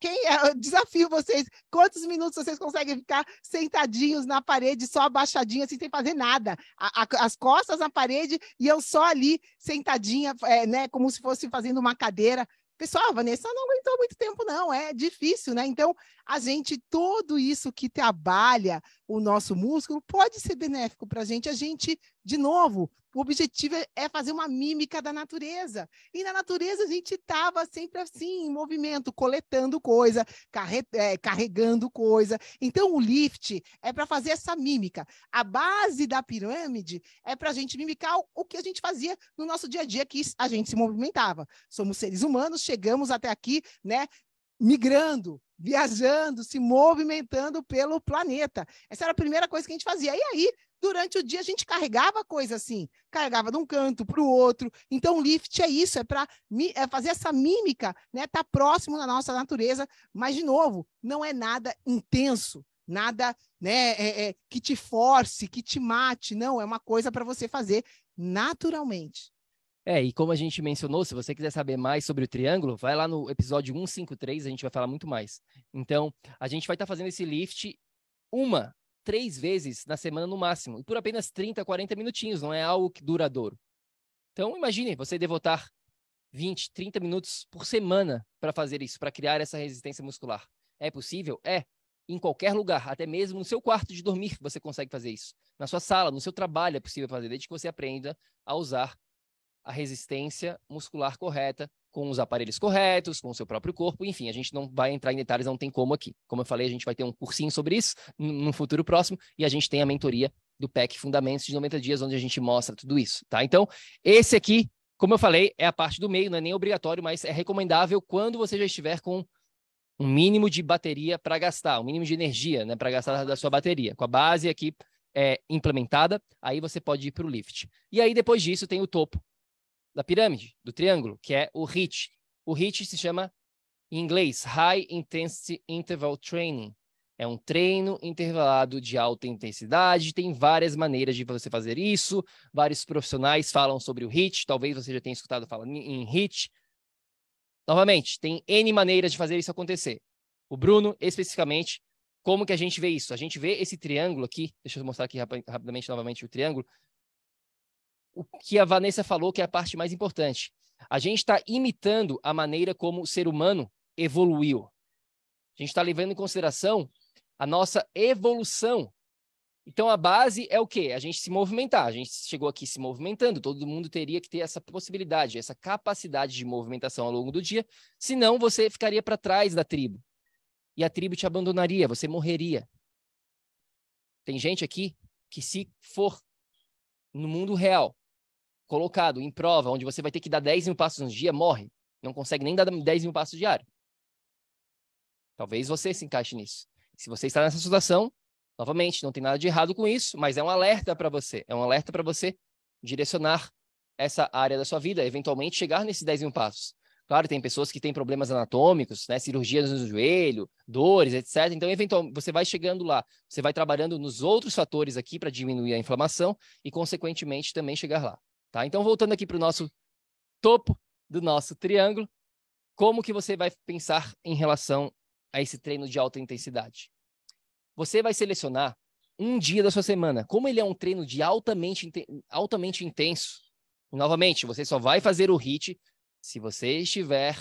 Speaker 2: Quem é? Eu desafio vocês. Quantos minutos vocês conseguem ficar sentadinhos na parede, só abaixadinho, assim, sem fazer nada? A, a, as costas na parede e eu só ali, sentadinha, é, né? Como se fosse fazendo uma cadeira. Pessoal, a Vanessa não aguentou muito tempo, não. É difícil, né? Então, a gente, tudo isso que trabalha o nosso músculo pode ser benéfico para a gente. A gente, de novo, o objetivo é, é fazer uma mímica da natureza. E na natureza a gente estava sempre assim, em movimento, coletando coisa, carre é, carregando coisa. Então o lift é para fazer essa mímica. A base da pirâmide é para a gente mimicar o, o que a gente fazia no nosso dia a dia, que a gente se movimentava. Somos seres humanos, chegamos até aqui, né? Migrando, viajando, se movimentando pelo planeta. Essa era a primeira coisa que a gente fazia. E aí, durante o dia, a gente carregava coisa assim, carregava de um canto para o outro. Então, o lift é isso, é para é fazer essa mímica, né? Tá próximo da nossa natureza, mas de novo, não é nada intenso, nada, né? É, é, que te force, que te mate. Não, é uma coisa para você fazer naturalmente.
Speaker 1: É, e como a gente mencionou, se você quiser saber mais sobre o triângulo, vai lá no episódio 153, a gente vai falar muito mais. Então, a gente vai estar tá fazendo esse lift uma, três vezes na semana no máximo, por apenas 30, 40 minutinhos, não é algo que duradouro. Então, imagine você devotar 20, 30 minutos por semana para fazer isso, para criar essa resistência muscular. É possível? É. Em qualquer lugar, até mesmo no seu quarto de dormir, você consegue fazer isso. Na sua sala, no seu trabalho é possível fazer, desde que você aprenda a usar a resistência muscular correta com os aparelhos corretos, com o seu próprio corpo, enfim, a gente não vai entrar em detalhes, não tem como aqui. Como eu falei, a gente vai ter um cursinho sobre isso no futuro próximo e a gente tem a mentoria do PEC Fundamentos de 90 dias, onde a gente mostra tudo isso, tá? Então, esse aqui, como eu falei, é a parte do meio, não é nem obrigatório, mas é recomendável quando você já estiver com um mínimo de bateria para gastar, um mínimo de energia, né, para gastar da sua bateria. Com a base aqui é, implementada, aí você pode ir para o lift. E aí, depois disso, tem o topo, da pirâmide, do triângulo, que é o HIIT. O HIIT se chama, em inglês, High Intensity Interval Training. É um treino intervalado de alta intensidade. Tem várias maneiras de você fazer isso. Vários profissionais falam sobre o HIIT. Talvez você já tenha escutado falar em HIIT. Novamente, tem N maneiras de fazer isso acontecer. O Bruno, especificamente, Como que a gente vê isso? A gente vê esse triângulo aqui, deixa eu mostrar aqui rapidamente novamente o triângulo, o que a Vanessa falou que é a parte mais importante. A gente está imitando a maneira como o ser humano evoluiu. A gente está levando em consideração a nossa evolução. Então a base é o quê? A gente se movimentar. A gente chegou aqui se movimentando. Todo mundo teria que ter essa possibilidade, essa capacidade de movimentação ao longo do dia. Senão você ficaria para trás da tribo. E a tribo te abandonaria, você morreria. Tem gente aqui que, se for no mundo real, colocado em prova, onde você vai ter que dar 10 mil passos no dia, morre. Não consegue nem dar 10 mil passos diário. Talvez você se encaixe nisso. Se você está nessa situação, novamente, não tem nada de errado com isso, mas é um alerta para você. É um alerta para você direcionar essa área da sua vida, eventualmente chegar nesses 10 mil passos. Claro, tem pessoas que têm problemas anatômicos, né, cirurgias no joelho, dores, etc. Então, eventualmente, você vai chegando lá, você vai trabalhando nos outros fatores aqui para diminuir a inflamação e, consequentemente, também chegar lá. Tá? Então, voltando aqui para o nosso topo do nosso triângulo, como que você vai pensar em relação a esse treino de alta intensidade? Você vai selecionar um dia da sua semana. Como ele é um treino de altamente, altamente intenso, novamente, você só vai fazer o HIT se você estiver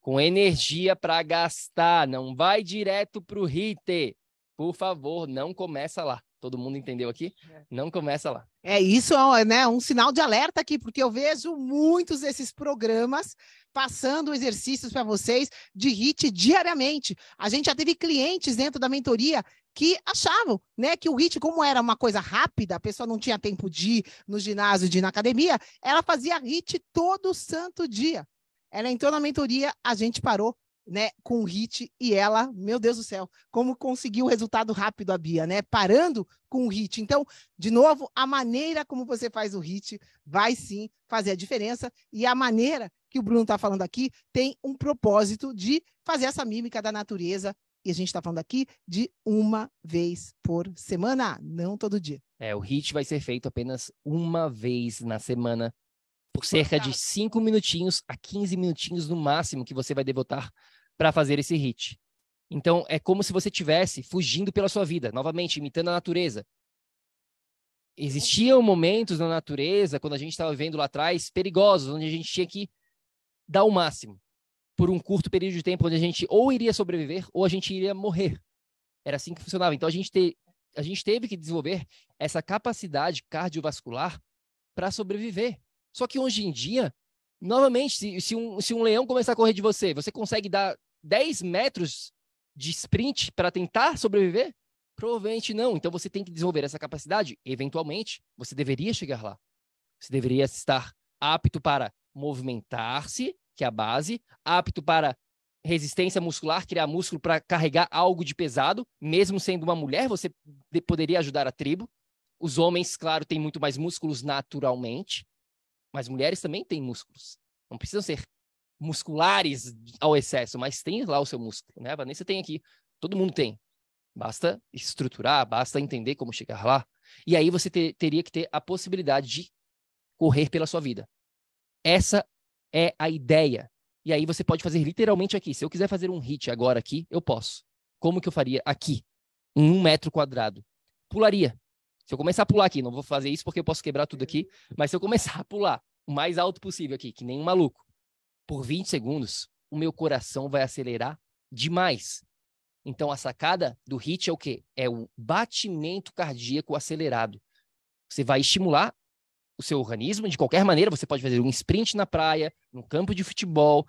Speaker 1: com energia para gastar. Não vai direto para o HIT. Por favor, não começa lá. Todo mundo entendeu aqui? É. Não começa lá.
Speaker 2: É isso, é né, um sinal de alerta aqui, porque eu vejo muitos desses programas passando exercícios para vocês de HIT diariamente. A gente já teve clientes dentro da mentoria que achavam, né, que o HIT, como era uma coisa rápida, a pessoa não tinha tempo de ir no ginásio, de ir na academia, ela fazia HIT todo santo dia. Ela entrou na mentoria, a gente parou né, com o hit e ela, meu Deus do céu, como conseguiu o resultado rápido a Bia, né? Parando com o hit. Então, de novo, a maneira como você faz o hit vai sim fazer a diferença e a maneira que o Bruno está falando aqui tem um propósito de fazer essa mímica da natureza e a gente está falando aqui de uma vez por semana, não todo dia.
Speaker 1: É, o hit vai ser feito apenas uma vez na semana por cerca de 5 minutinhos a 15 minutinhos no máximo que você vai devotar para fazer esse hit. Então, é como se você tivesse fugindo pela sua vida, novamente, imitando a natureza. Existiam momentos na natureza, quando a gente estava vivendo lá atrás, perigosos, onde a gente tinha que dar o máximo por um curto período de tempo, onde a gente ou iria sobreviver ou a gente iria morrer. Era assim que funcionava. Então, a gente, te, a gente teve que desenvolver essa capacidade cardiovascular para sobreviver. Só que hoje em dia, novamente, se, se, um, se um leão começar a correr de você, você consegue dar 10 metros de sprint para tentar sobreviver? Provavelmente não. Então você tem que desenvolver essa capacidade. Eventualmente, você deveria chegar lá. Você deveria estar apto para movimentar-se, que é a base, apto para resistência muscular, criar músculo para carregar algo de pesado, mesmo sendo uma mulher, você poderia ajudar a tribo. Os homens, claro, têm muito mais músculos naturalmente, mas mulheres também têm músculos. Não precisam ser musculares ao excesso, mas tem lá o seu músculo, né? A Vanessa tem aqui, todo mundo tem. Basta estruturar, basta entender como chegar lá. E aí você ter, teria que ter a possibilidade de correr pela sua vida. Essa é a ideia. E aí você pode fazer literalmente aqui. Se eu quiser fazer um hit agora aqui, eu posso. Como que eu faria aqui? Em um metro quadrado. Pularia. Se eu começar a pular aqui, não vou fazer isso porque eu posso quebrar tudo aqui, mas se eu começar a pular o mais alto possível aqui, que nem um maluco, por 20 segundos, o meu coração vai acelerar demais. Então a sacada do HIT é o quê? É o batimento cardíaco acelerado. Você vai estimular o seu organismo de qualquer maneira, você pode fazer um sprint na praia, no campo de futebol,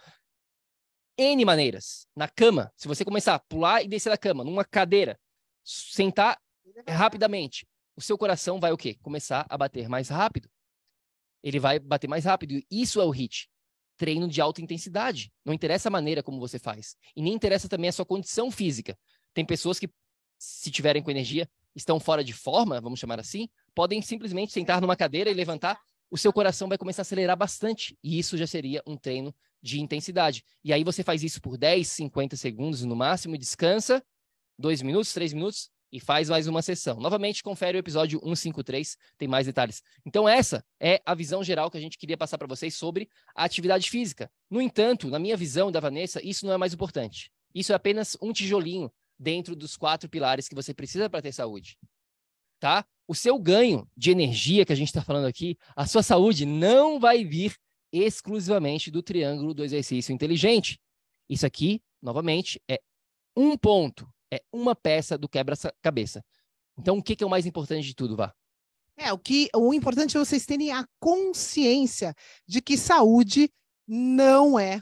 Speaker 1: N maneiras. Na cama, se você começar a pular e descer da cama, numa cadeira, sentar rapidamente, o seu coração vai o quê? Começar a bater mais rápido. Ele vai bater mais rápido. Isso é o HIT. Treino de alta intensidade. Não interessa a maneira como você faz. E nem interessa também a sua condição física. Tem pessoas que, se tiverem com energia, estão fora de forma, vamos chamar assim, podem simplesmente sentar numa cadeira e levantar. O seu coração vai começar a acelerar bastante. E isso já seria um treino de intensidade. E aí você faz isso por 10, 50 segundos no máximo, descansa, dois minutos, três minutos, e faz mais uma sessão. Novamente, confere o episódio 153, tem mais detalhes. Então, essa é a visão geral que a gente queria passar para vocês sobre a atividade física. No entanto, na minha visão da Vanessa, isso não é mais importante. Isso é apenas um tijolinho dentro dos quatro pilares que você precisa para ter saúde. Tá? O seu ganho de energia que a gente está falando aqui, a sua saúde não vai vir exclusivamente do triângulo do exercício inteligente. Isso aqui, novamente, é um ponto, é uma peça do quebra-cabeça. Então, o que, que é o mais importante de tudo, Vá?
Speaker 2: É, o que o importante é vocês terem a consciência de que saúde não é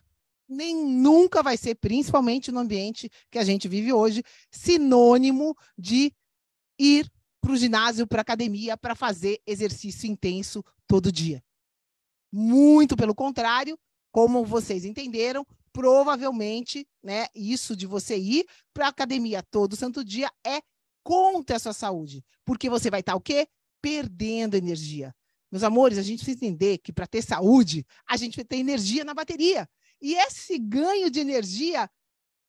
Speaker 2: nem nunca vai ser, principalmente no ambiente que a gente vive hoje, sinônimo de ir para o ginásio, para a academia, para fazer exercício intenso todo dia. Muito pelo contrário, como vocês entenderam, provavelmente, né, isso de você ir para a academia todo santo dia é contra a sua saúde, porque você vai estar tá, o quê? Perdendo energia. Meus amores, a gente precisa entender que para ter saúde, a gente vai ter energia na bateria. E esse ganho de energia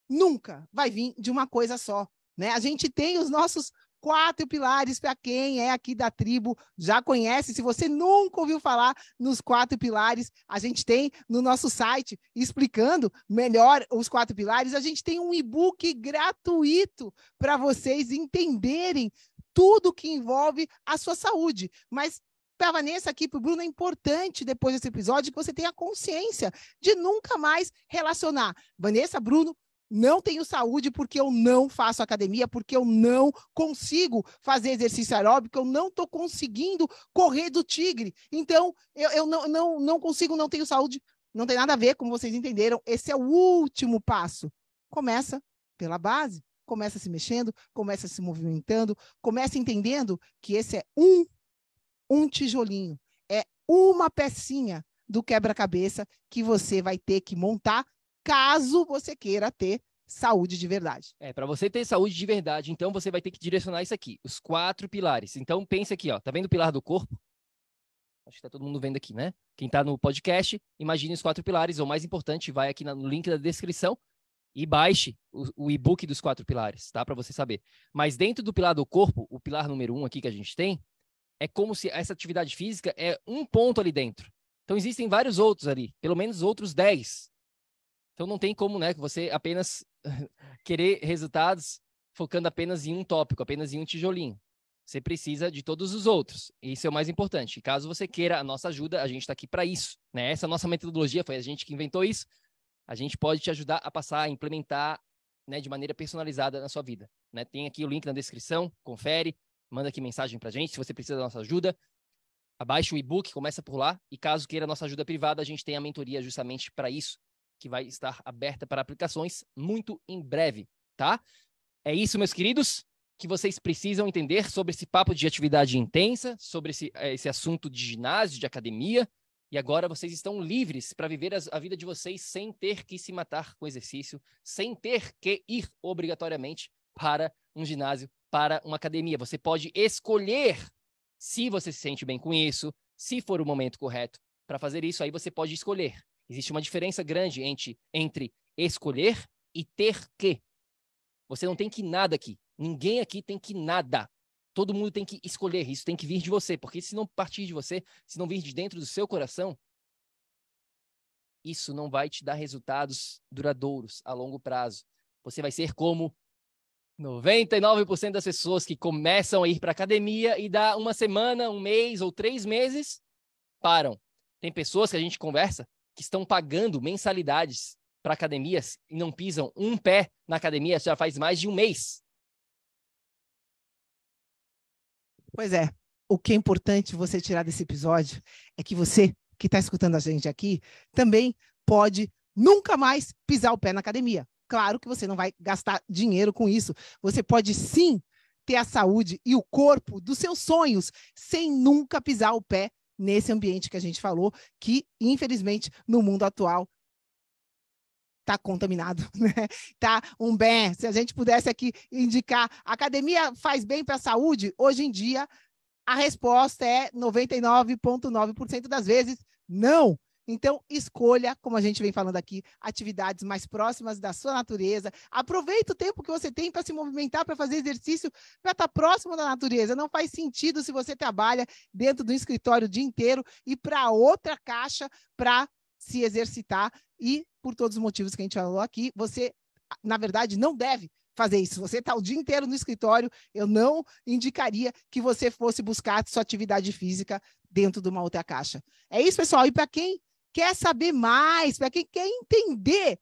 Speaker 2: nunca vai vir de uma coisa só. Né? A gente tem os nossos quatro pilares para quem é aqui da tribo já conhece. Se você nunca ouviu falar nos quatro pilares, a gente tem no nosso site explicando melhor os quatro pilares. A gente tem um e-book gratuito para vocês entenderem tudo que envolve a sua saúde. Mas para Vanessa aqui, para o Bruno, é importante, depois desse episódio, que você tenha consciência de nunca mais relacionar. Vanessa, Bruno, não tenho saúde porque eu não faço academia, porque eu não consigo fazer exercício aeróbico, eu não estou conseguindo correr do tigre. Então, eu, eu não, não, não consigo, não tenho saúde. Não tem nada a ver, como vocês entenderam. Esse é o último passo. Começa pela base, começa se mexendo, começa se movimentando, começa entendendo que esse é um, um tijolinho, é uma pecinha do quebra-cabeça que você vai ter que montar caso você queira ter saúde de verdade.
Speaker 1: É, para você ter saúde de verdade, então você vai ter que direcionar isso aqui, os quatro pilares. Então pense aqui, ó, tá vendo o pilar do corpo? Acho que tá todo mundo vendo aqui, né? Quem tá no podcast, imagine os quatro pilares, ou mais importante, vai aqui no link da descrição e baixe o, o e-book dos quatro pilares, tá? Para você saber. Mas dentro do pilar do corpo, o pilar número um aqui que a gente tem, é como se essa atividade física é um ponto ali dentro. Então existem vários outros ali, pelo menos outros dez então não tem como, né, você apenas querer resultados focando apenas em um tópico, apenas em um tijolinho. Você precisa de todos os outros. Isso é o mais importante. Caso você queira a nossa ajuda, a gente está aqui para isso. Né? Essa nossa metodologia foi a gente que inventou isso. A gente pode te ajudar a passar, a implementar né, de maneira personalizada na sua vida. Né? Tem aqui o link na descrição, confere, manda aqui mensagem para a gente se você precisa da nossa ajuda. Abaixe o e-book, começa por lá. E caso queira a nossa ajuda privada, a gente tem a mentoria justamente para isso, que vai estar aberta para aplicações muito em breve, tá? É isso, meus queridos, que vocês precisam entender sobre esse papo de atividade intensa, sobre esse, eh, esse assunto de ginásio, de academia. E agora vocês estão livres para viver a vida de vocês sem ter que se matar com exercício, sem ter que ir obrigatoriamente para um ginásio, para uma academia. Você pode escolher se você se sente bem com isso, se for o momento correto para fazer isso, aí você pode escolher. Existe uma diferença grande entre, entre escolher e ter que. Você não tem que nada aqui. Ninguém aqui tem que nada. Todo mundo tem que escolher. Isso tem que vir de você. Porque se não partir de você, se não vir de dentro do seu coração, isso não vai te dar resultados duradouros a longo prazo. Você vai ser como 99% das pessoas que começam a ir para academia e dá uma semana, um mês ou três meses, param. Tem pessoas que a gente conversa que estão pagando mensalidades para academias e não pisam um pé na academia já faz mais de um mês.
Speaker 2: Pois é. O que é importante você tirar desse episódio é que você que está escutando a gente aqui também pode nunca mais pisar o pé na academia. Claro que você não vai gastar dinheiro com isso. Você pode sim ter a saúde e o corpo dos seus sonhos sem nunca pisar o pé nesse ambiente que a gente falou, que, infelizmente, no mundo atual está contaminado, né? Tá um bem. Se a gente pudesse aqui indicar, academia faz bem para a saúde? Hoje em dia, a resposta é 99,9% das vezes não. Então, escolha, como a gente vem falando aqui, atividades mais próximas da sua natureza. Aproveita o tempo que você tem para se movimentar, para fazer exercício, para estar tá próximo da natureza. Não faz sentido se você trabalha dentro do escritório o dia inteiro e para outra caixa para se exercitar. E, por todos os motivos que a gente falou aqui, você, na verdade, não deve fazer isso. Você está o dia inteiro no escritório, eu não indicaria que você fosse buscar sua atividade física dentro de uma outra caixa. É isso, pessoal. E para quem quer saber mais, para quem quer entender,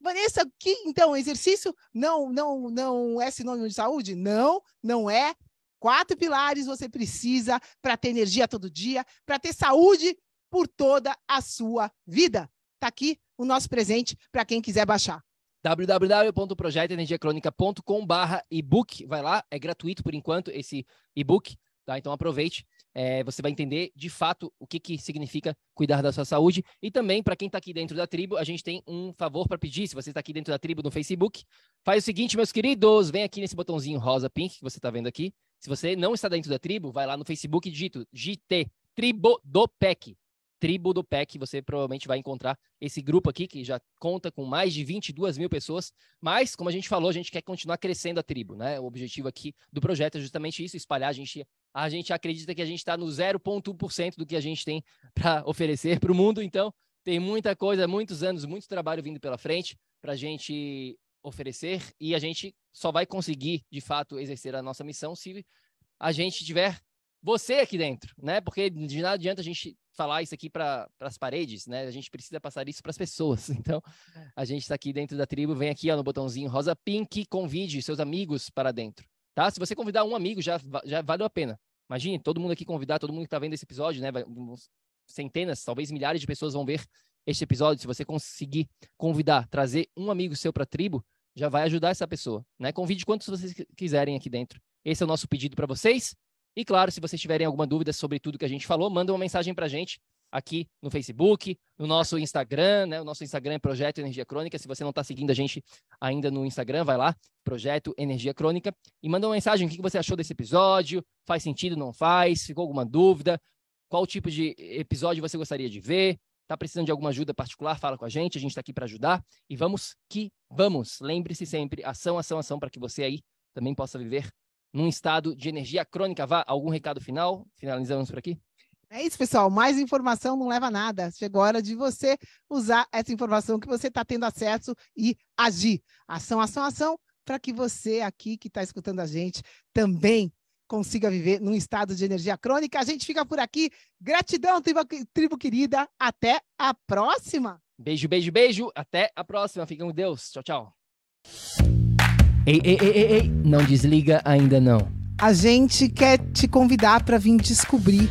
Speaker 2: Vanessa, que então exercício não não não é sinônimo de saúde? Não, não é. Quatro pilares você precisa para ter energia todo dia, para ter saúde por toda a sua vida. Está aqui o nosso presente para quem quiser baixar
Speaker 1: www.projetoenergiacronica.com.br ebook, vai lá, é gratuito por enquanto esse ebook, tá? Então aproveite, é, você vai entender de fato o que, que significa cuidar da sua saúde. E também, para quem está aqui dentro da tribo, a gente tem um favor para pedir. Se você está aqui dentro da tribo no Facebook, faz o seguinte, meus queridos, vem aqui nesse botãozinho rosa pink que você está vendo aqui. Se você não está dentro da tribo, vai lá no Facebook e digita GT, Tribo do PEC tribo do PEC, você provavelmente vai encontrar esse grupo aqui, que já conta com mais de 22 mil pessoas, mas, como a gente falou, a gente quer continuar crescendo a tribo, né? O objetivo aqui do projeto é justamente isso, espalhar, a gente, a gente acredita que a gente está no 0,1% do que a gente tem para oferecer para o mundo, então tem muita coisa, muitos anos, muito trabalho vindo pela frente para a gente oferecer e a gente só vai conseguir, de fato, exercer a nossa missão se a gente tiver você aqui dentro, né? Porque de nada adianta a gente falar isso aqui para as paredes, né? A gente precisa passar isso para as pessoas. Então, a gente está aqui dentro da tribo, vem aqui ó, no botãozinho rosa pink, convide seus amigos para dentro, tá? Se você convidar um amigo, já, já valeu a pena. Imagine, todo mundo aqui convidar, todo mundo que está vendo esse episódio, né? Centenas, talvez milhares de pessoas vão ver este episódio. Se você conseguir convidar, trazer um amigo seu para a tribo, já vai ajudar essa pessoa, né? Convide quantos vocês quiserem aqui dentro. Esse é o nosso pedido para vocês. E claro, se vocês tiverem alguma dúvida sobre tudo que a gente falou, manda uma mensagem para a gente aqui no Facebook, no nosso Instagram, né? O nosso Instagram é Projeto Energia Crônica. Se você não está seguindo a gente ainda no Instagram, vai lá, Projeto Energia Crônica, e manda uma mensagem. O que você achou desse episódio? Faz sentido, não faz? Ficou alguma dúvida? Qual tipo de episódio você gostaria de ver? Está precisando de alguma ajuda particular? Fala com a gente, a gente está aqui para ajudar. E vamos que vamos. Lembre-se sempre, ação, ação, ação, para que você aí também possa viver num estado de energia crônica. Vá, algum recado final? Finalizamos por aqui?
Speaker 2: É isso, pessoal. Mais informação não leva a nada. Chegou a hora de você usar essa informação que você está tendo acesso e agir. Ação, ação, ação, para que você aqui que está escutando a gente também consiga viver num estado de energia crônica. A gente fica por aqui. Gratidão, tribo, tribo querida. Até a próxima.
Speaker 1: Beijo, beijo, beijo. Até a próxima. Fiquem com Deus. Tchau, tchau. Ei, ei, ei, ei, ei, não desliga ainda não.
Speaker 2: A gente quer te convidar para vir descobrir